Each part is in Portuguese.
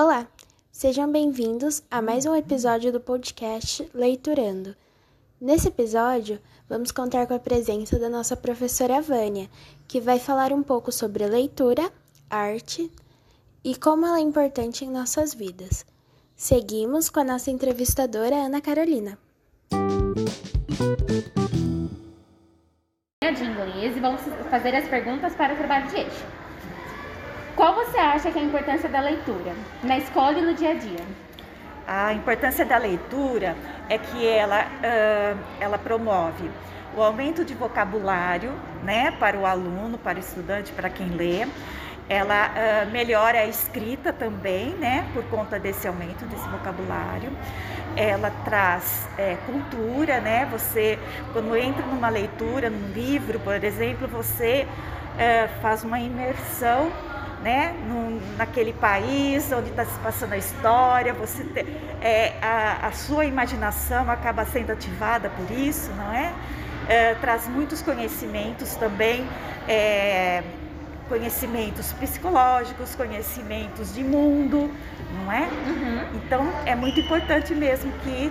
Olá, sejam bem-vindos a mais um episódio do podcast Leiturando. Nesse episódio, vamos contar com a presença da nossa professora Vânia, que vai falar um pouco sobre leitura, arte e como ela é importante em nossas vidas. Seguimos com a nossa entrevistadora Ana Carolina. De inglês e vamos fazer as perguntas para o trabalho de hoje. Qual você acha que é a importância da leitura na escola e no dia a dia? A importância da leitura é que ela, uh, ela promove o aumento de vocabulário né, para o aluno, para o estudante, para quem lê. Ela uh, melhora a escrita também, né, por conta desse aumento desse vocabulário. Ela traz é, cultura, né? Você, quando entra numa leitura, num livro, por exemplo, você faz uma imersão né, num, naquele país onde está se passando a história, você te, é, a, a, sua imaginação acaba sendo ativada por isso, não é? é traz muitos conhecimentos também, é, conhecimentos psicológicos, conhecimentos de mundo, não é? Uhum. Então é muito importante mesmo que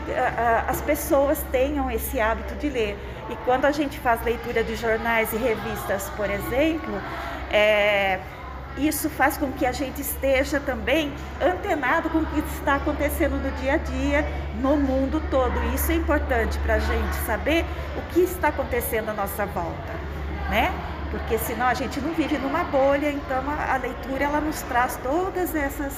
as pessoas tenham esse hábito de ler. E quando a gente faz leitura de jornais e revistas, por exemplo, é, isso faz com que a gente esteja também antenado com o que está acontecendo no dia a dia, no mundo todo. Isso é importante para a gente saber o que está acontecendo à nossa volta, né? Porque senão a gente não vive numa bolha, então a, a leitura ela nos traz todas essas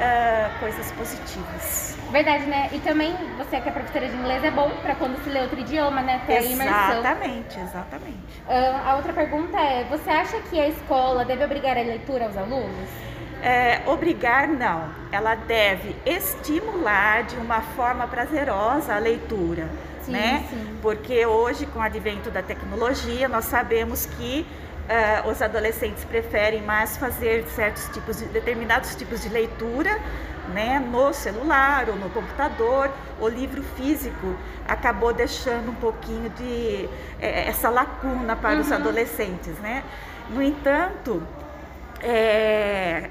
uh, coisas positivas. Verdade, né? E também você que é professora de inglês é bom para quando se lê outro idioma, né? Ter imersão. Exatamente, exatamente. Uh, a outra pergunta é: você acha que a escola deve obrigar a leitura aos alunos? É, obrigar não, ela deve estimular de uma forma prazerosa a leitura, sim, né? Sim. Porque hoje, com o advento da tecnologia, nós sabemos que uh, os adolescentes preferem mais fazer certos tipos de determinados tipos de leitura né, no celular ou no computador, o livro físico acabou deixando um pouquinho de é, essa lacuna para uhum. os adolescentes, né? No entanto, é,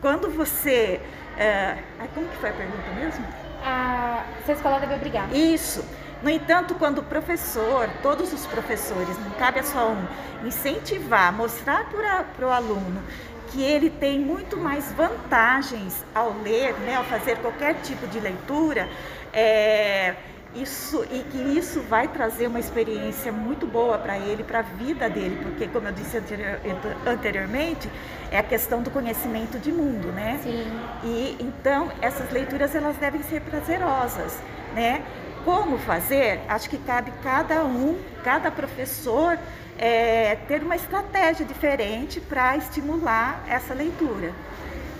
quando você, é, como que foi a pergunta mesmo? A, se a escola deve obrigar. Isso. No entanto, quando o professor, todos os professores, não cabe a só um, incentivar, mostrar para o aluno que ele tem muito mais vantagens ao ler, né, ao fazer qualquer tipo de leitura, é, isso e que isso vai trazer uma experiência muito boa para ele, para a vida dele, porque como eu disse anterior, anteriormente, é a questão do conhecimento de mundo, né? Sim. E então essas leituras elas devem ser prazerosas, né? Como fazer? Acho que cabe cada um, cada professor, é, ter uma estratégia diferente para estimular essa leitura.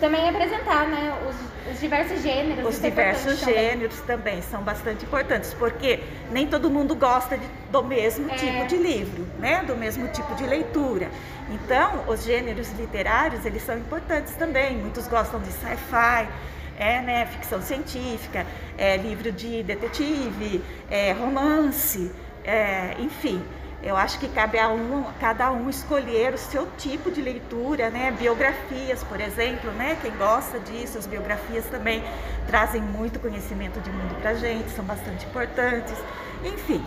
Também apresentar né, os, os diversos gêneros. Os diversos gêneros também. também. são bastante importantes, porque nem todo mundo gosta de, do mesmo é. tipo de livro, né? do mesmo tipo de leitura. Então, os gêneros literários, eles são importantes também. Muitos gostam de sci-fi, é, né, ficção científica, é, livro de detetive, é, romance, é, enfim. Eu acho que cabe a um, cada um escolher o seu tipo de leitura, né? Biografias, por exemplo, né? Quem gosta disso, as biografias também trazem muito conhecimento de mundo pra gente, são bastante importantes. Enfim,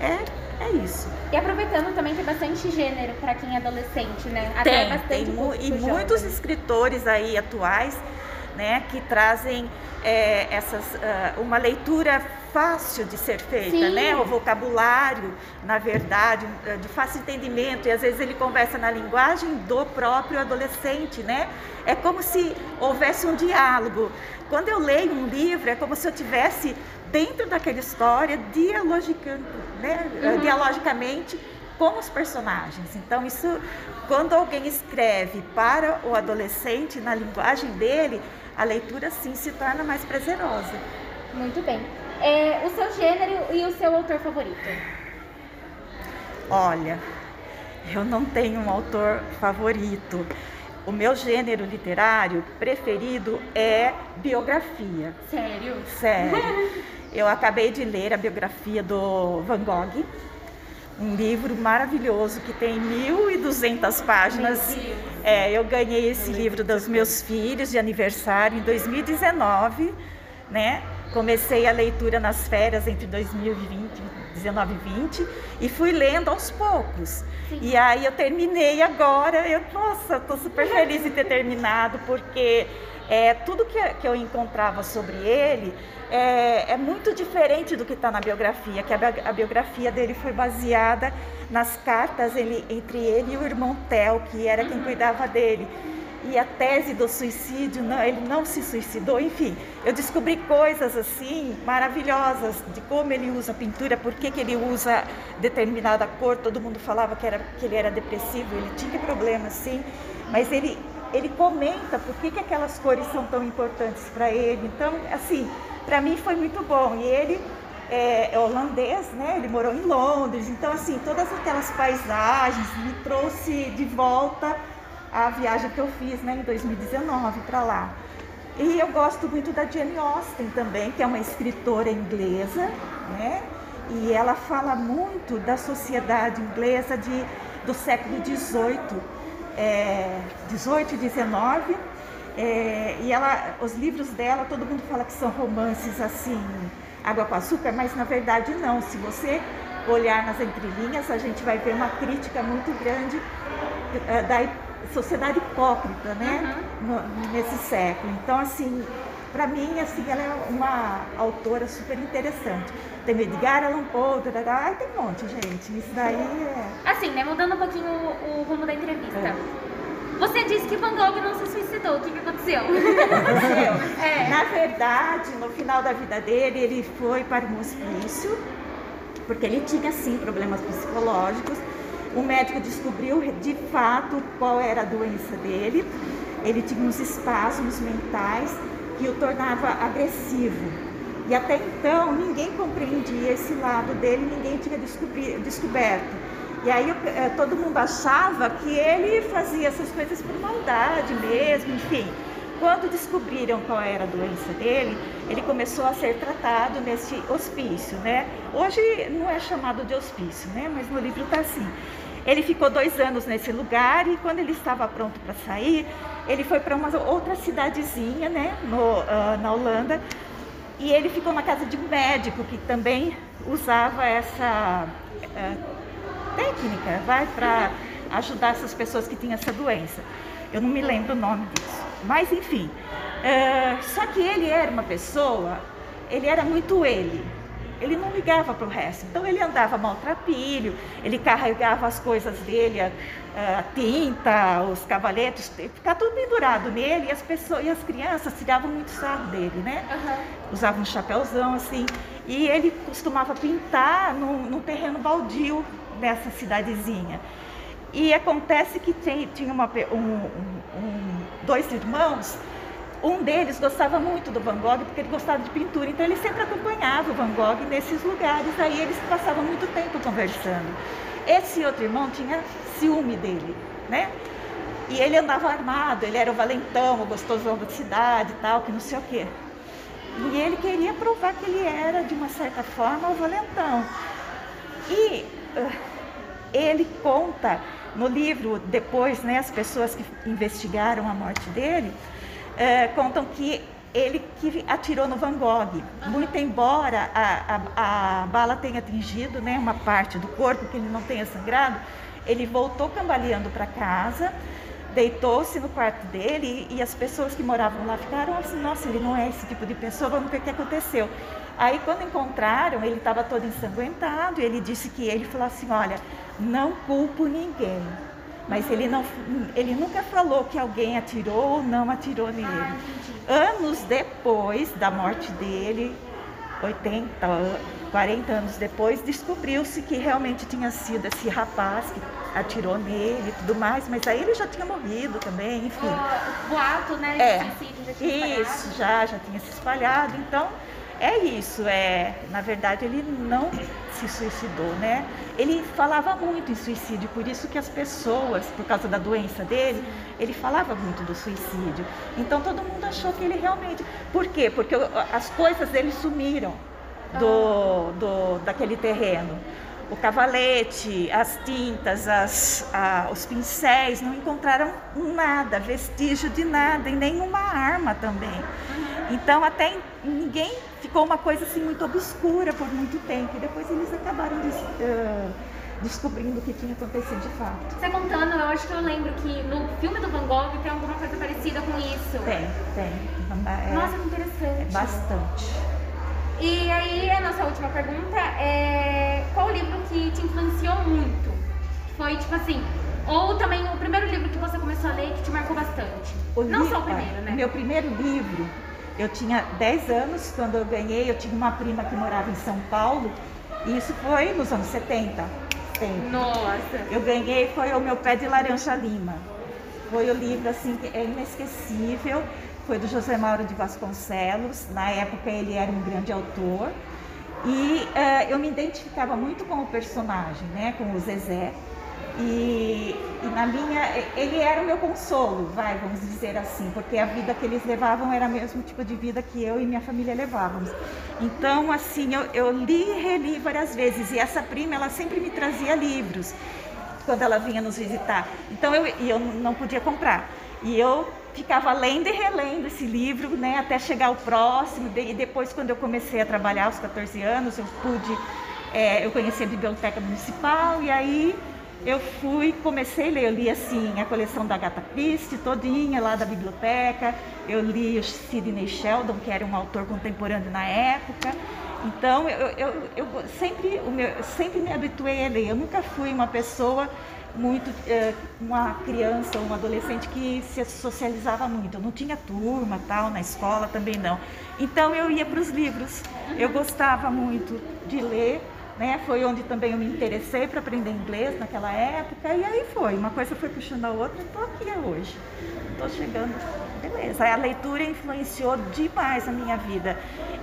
é, é isso. E aproveitando também tem bastante gênero para quem é adolescente, né? Até tem, bastante tem mu e muitos escritores aí atuais né, que trazem é, essas, uh, uma leitura fácil de ser feita, né? O vocabulário, na verdade, ah, de fácil entendimento e às vezes ele conversa na linguagem do próprio adolescente, né? É como se houvesse um diálogo. Quando eu leio um livro, é como se eu tivesse dentro daquela história dialogicando, né? Uhum. dialogicamente com os personagens. Então, isso, quando alguém escreve para o adolescente na linguagem dele, a leitura sim se torna mais prazerosa. Muito bem. É, o seu gênero e o seu autor favorito? Olha, eu não tenho um autor favorito. O meu gênero literário preferido é biografia. Sério? Sério. Eu acabei de ler a biografia do Van Gogh um livro maravilhoso que tem 1.200 páginas. É, eu ganhei esse livro dos meus filhos de aniversário em 2019, né? Comecei a leitura nas férias entre 2020 19 e 20 e fui lendo aos poucos. Sim. E aí eu terminei agora, eu, nossa, estou super feliz de ter terminado, porque é, tudo que, que eu encontrava sobre ele é, é muito diferente do que está na biografia, que a, a, biografia dele foi baseada nas cartas ele, entre ele e o irmão Theo, que era quem uhum. cuidava dele e a tese do suicídio, não, ele não se suicidou, enfim, eu descobri coisas assim maravilhosas de como ele usa a pintura, por que, que ele usa determinada cor, todo mundo falava que, era, que ele era depressivo, ele tinha problemas sim, mas ele, ele comenta por que, que aquelas cores são tão importantes para ele, então assim, para mim foi muito bom, e ele é, é holandês, né? Ele morou em Londres, então assim todas aquelas paisagens me trouxe de volta a viagem que eu fiz né, em 2019 para lá. E eu gosto muito da Jane Austen também, que é uma escritora inglesa, né? E ela fala muito da sociedade inglesa de, do século XVIII, é, 18 e 19. É, e ela, os livros dela, todo mundo fala que são romances assim, água com açúcar, mas na verdade não. Se você olhar nas entrelinhas, a gente vai ver uma crítica muito grande é, da sociedade hipócrita, né? Uhum. No, nesse século. Então, assim, para mim, assim, ela é uma autora super interessante. Tem Edgar Allan Poe, ai, tem um monte, gente. Isso daí é... Assim, né? Mudando um pouquinho o, o rumo da entrevista. É. Você disse que Van Gogh não se suicidou. O que, que aconteceu? aconteceu? é. Na verdade, no final da vida dele, ele foi para um hospício, porque ele tinha, sim, problemas psicológicos o médico descobriu de fato qual era a doença dele. Ele tinha uns espasmos mentais que o tornava agressivo. E até então ninguém compreendia esse lado dele, ninguém tinha descoberto. E aí eh, todo mundo achava que ele fazia essas coisas por maldade mesmo, enfim. Quando descobriram qual era a doença dele, ele começou a ser tratado nesse hospício, né? Hoje não é chamado de hospício, né? Mas no livro está assim. Ele ficou dois anos nesse lugar e quando ele estava pronto para sair, ele foi para uma outra cidadezinha, né, no, uh, na Holanda, e ele ficou na casa de um médico que também usava essa uh, técnica, vai, para ajudar essas pessoas que tinham essa doença. Eu não me lembro o nome disso, mas enfim. Uh, só que ele era uma pessoa, ele era muito ele ele não ligava para o resto. Então ele andava maltrapilho, ele carregava as coisas dele, a, a tinta, os cavaletes, ficava tudo pendurado nele e as pessoas e as crianças tiravam muito sarro dele, né? Uhum. Usavam um chapéuzão assim. E ele costumava pintar num, terreno baldio nessa cidadezinha. E acontece que tem, tinha uma, um, um, dois irmãos um deles gostava muito do Van Gogh porque ele gostava de pintura, então ele sempre acompanhava o Van Gogh nesses lugares. Aí eles passavam muito tempo conversando. Esse outro irmão tinha ciúme dele, né? E ele andava armado, ele era o valentão, o gostosão da cidade e tal, que não sei o quê. E ele queria provar que ele era, de uma certa forma, o valentão. E uh, ele conta no livro, depois, né, as pessoas que investigaram a morte dele, é, contam que ele que atirou no Van Gogh. Muito embora a, a, a, bala tenha atingido né, uma parte do corpo, que ele não tenha sangrado, ele voltou cambaleando para casa, deitou-se no quarto dele e, e, as pessoas que moravam lá ficaram assim, nossa, ele não é esse tipo de pessoa, vamos ver o que aconteceu. Aí quando encontraram, ele estava todo ensanguentado e ele disse que ele falou assim, olha, não culpo ninguém mas ele, não, ele nunca falou que alguém atirou ou não atirou nele. Ah, anos depois da morte dele, 80, 40 anos depois, descobriu-se que realmente tinha sido esse rapaz que atirou nele e tudo mais, mas aí ele já tinha morrido também, enfim. O boato, né? É, isso, já, já tinha se espalhado, então é isso, é, na verdade ele não se suicidou, né? Ele falava muito em suicídio, por isso que as pessoas, por causa da doença dele, ele falava muito do suicídio. Então todo mundo achou que ele realmente. Por quê? Porque as coisas dele sumiram do, do daquele terreno. O cavalete, as tintas, as, a, os pincéis, não encontraram nada, vestígio de nada e nenhuma arma também. Então até ninguém ficou uma coisa assim muito obscura por muito tempo. E depois eles acabaram de, uh, descobrindo o que tinha acontecido de fato. Você contando, eu acho que eu lembro que no filme do Van Gogh tem alguma coisa parecida com isso. Tem, tem. É, Nossa, que interessante. Bastante. E aí, a nossa última pergunta é: qual livro que te influenciou muito? Foi tipo assim, ou também o primeiro livro que você começou a ler que te marcou bastante? O Não livro, só o primeiro, né? Meu primeiro livro, eu tinha 10 anos quando eu ganhei, eu tinha uma prima que morava em São Paulo, e isso foi nos anos 70. Nossa! Eu ganhei, foi o meu pé de laranja lima. Foi o livro assim que é inesquecível foi do José Mauro de Vasconcelos. Na época ele era um grande autor. E uh, eu me identificava muito com o personagem, né, com o Zezé. E, e, na minha, ele era o meu consolo, vai, vamos dizer assim, porque a vida que eles levavam era o mesmo tipo de vida que eu e minha família levávamos. Então, assim, eu, eu li e reli várias vezes. E essa prima, ela sempre me trazia livros quando ela vinha nos visitar. Então, eu, e eu não podia comprar. E eu ficava lendo e relendo esse livro, né, até chegar ao próximo. E depois, quando eu comecei a trabalhar aos 14 anos, eu pude, é, eu conheci a biblioteca municipal e aí eu fui, comecei a ler, eu li assim a coleção da Agatha Christie todinha lá da biblioteca. Eu li o Sidney Sheldon, que era um autor contemporâneo na época. Então, eu, eu, eu sempre, meu, sempre me habituei a ler. Eu nunca fui uma pessoa muito é, uma criança ou um adolescente que se socializava muito. Eu não tinha turma, tal, na escola também não. Então eu ia para os livros. Eu gostava muito de ler, né? Foi onde também eu me interessei para aprender inglês naquela época e aí foi. Uma coisa foi puxando a outra. Estou aqui hoje. Estou chegando. Beleza. A leitura influenciou demais a minha vida.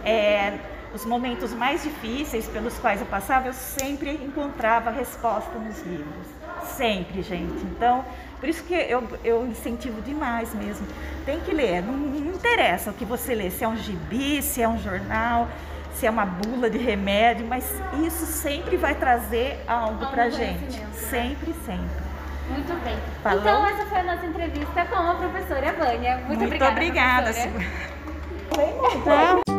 É, os momentos mais difíceis pelos quais eu passava, eu sempre encontrava resposta nos livros. Sempre, gente. Então, por isso que eu, eu incentivo demais mesmo. Tem que ler, não, não interessa o que você lê, se é um gibi, se é um jornal, se é uma bula de remédio, mas isso sempre vai trazer algo pra gente. Sempre, sempre. Muito bem. Falou? Então, essa foi a nossa entrevista com a professora Vânia. Muito, Muito obrigada. obrigada. Professora.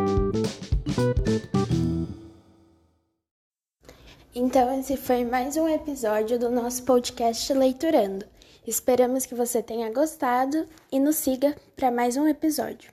Então, esse foi mais um episódio do nosso podcast Leiturando. Esperamos que você tenha gostado e nos siga para mais um episódio.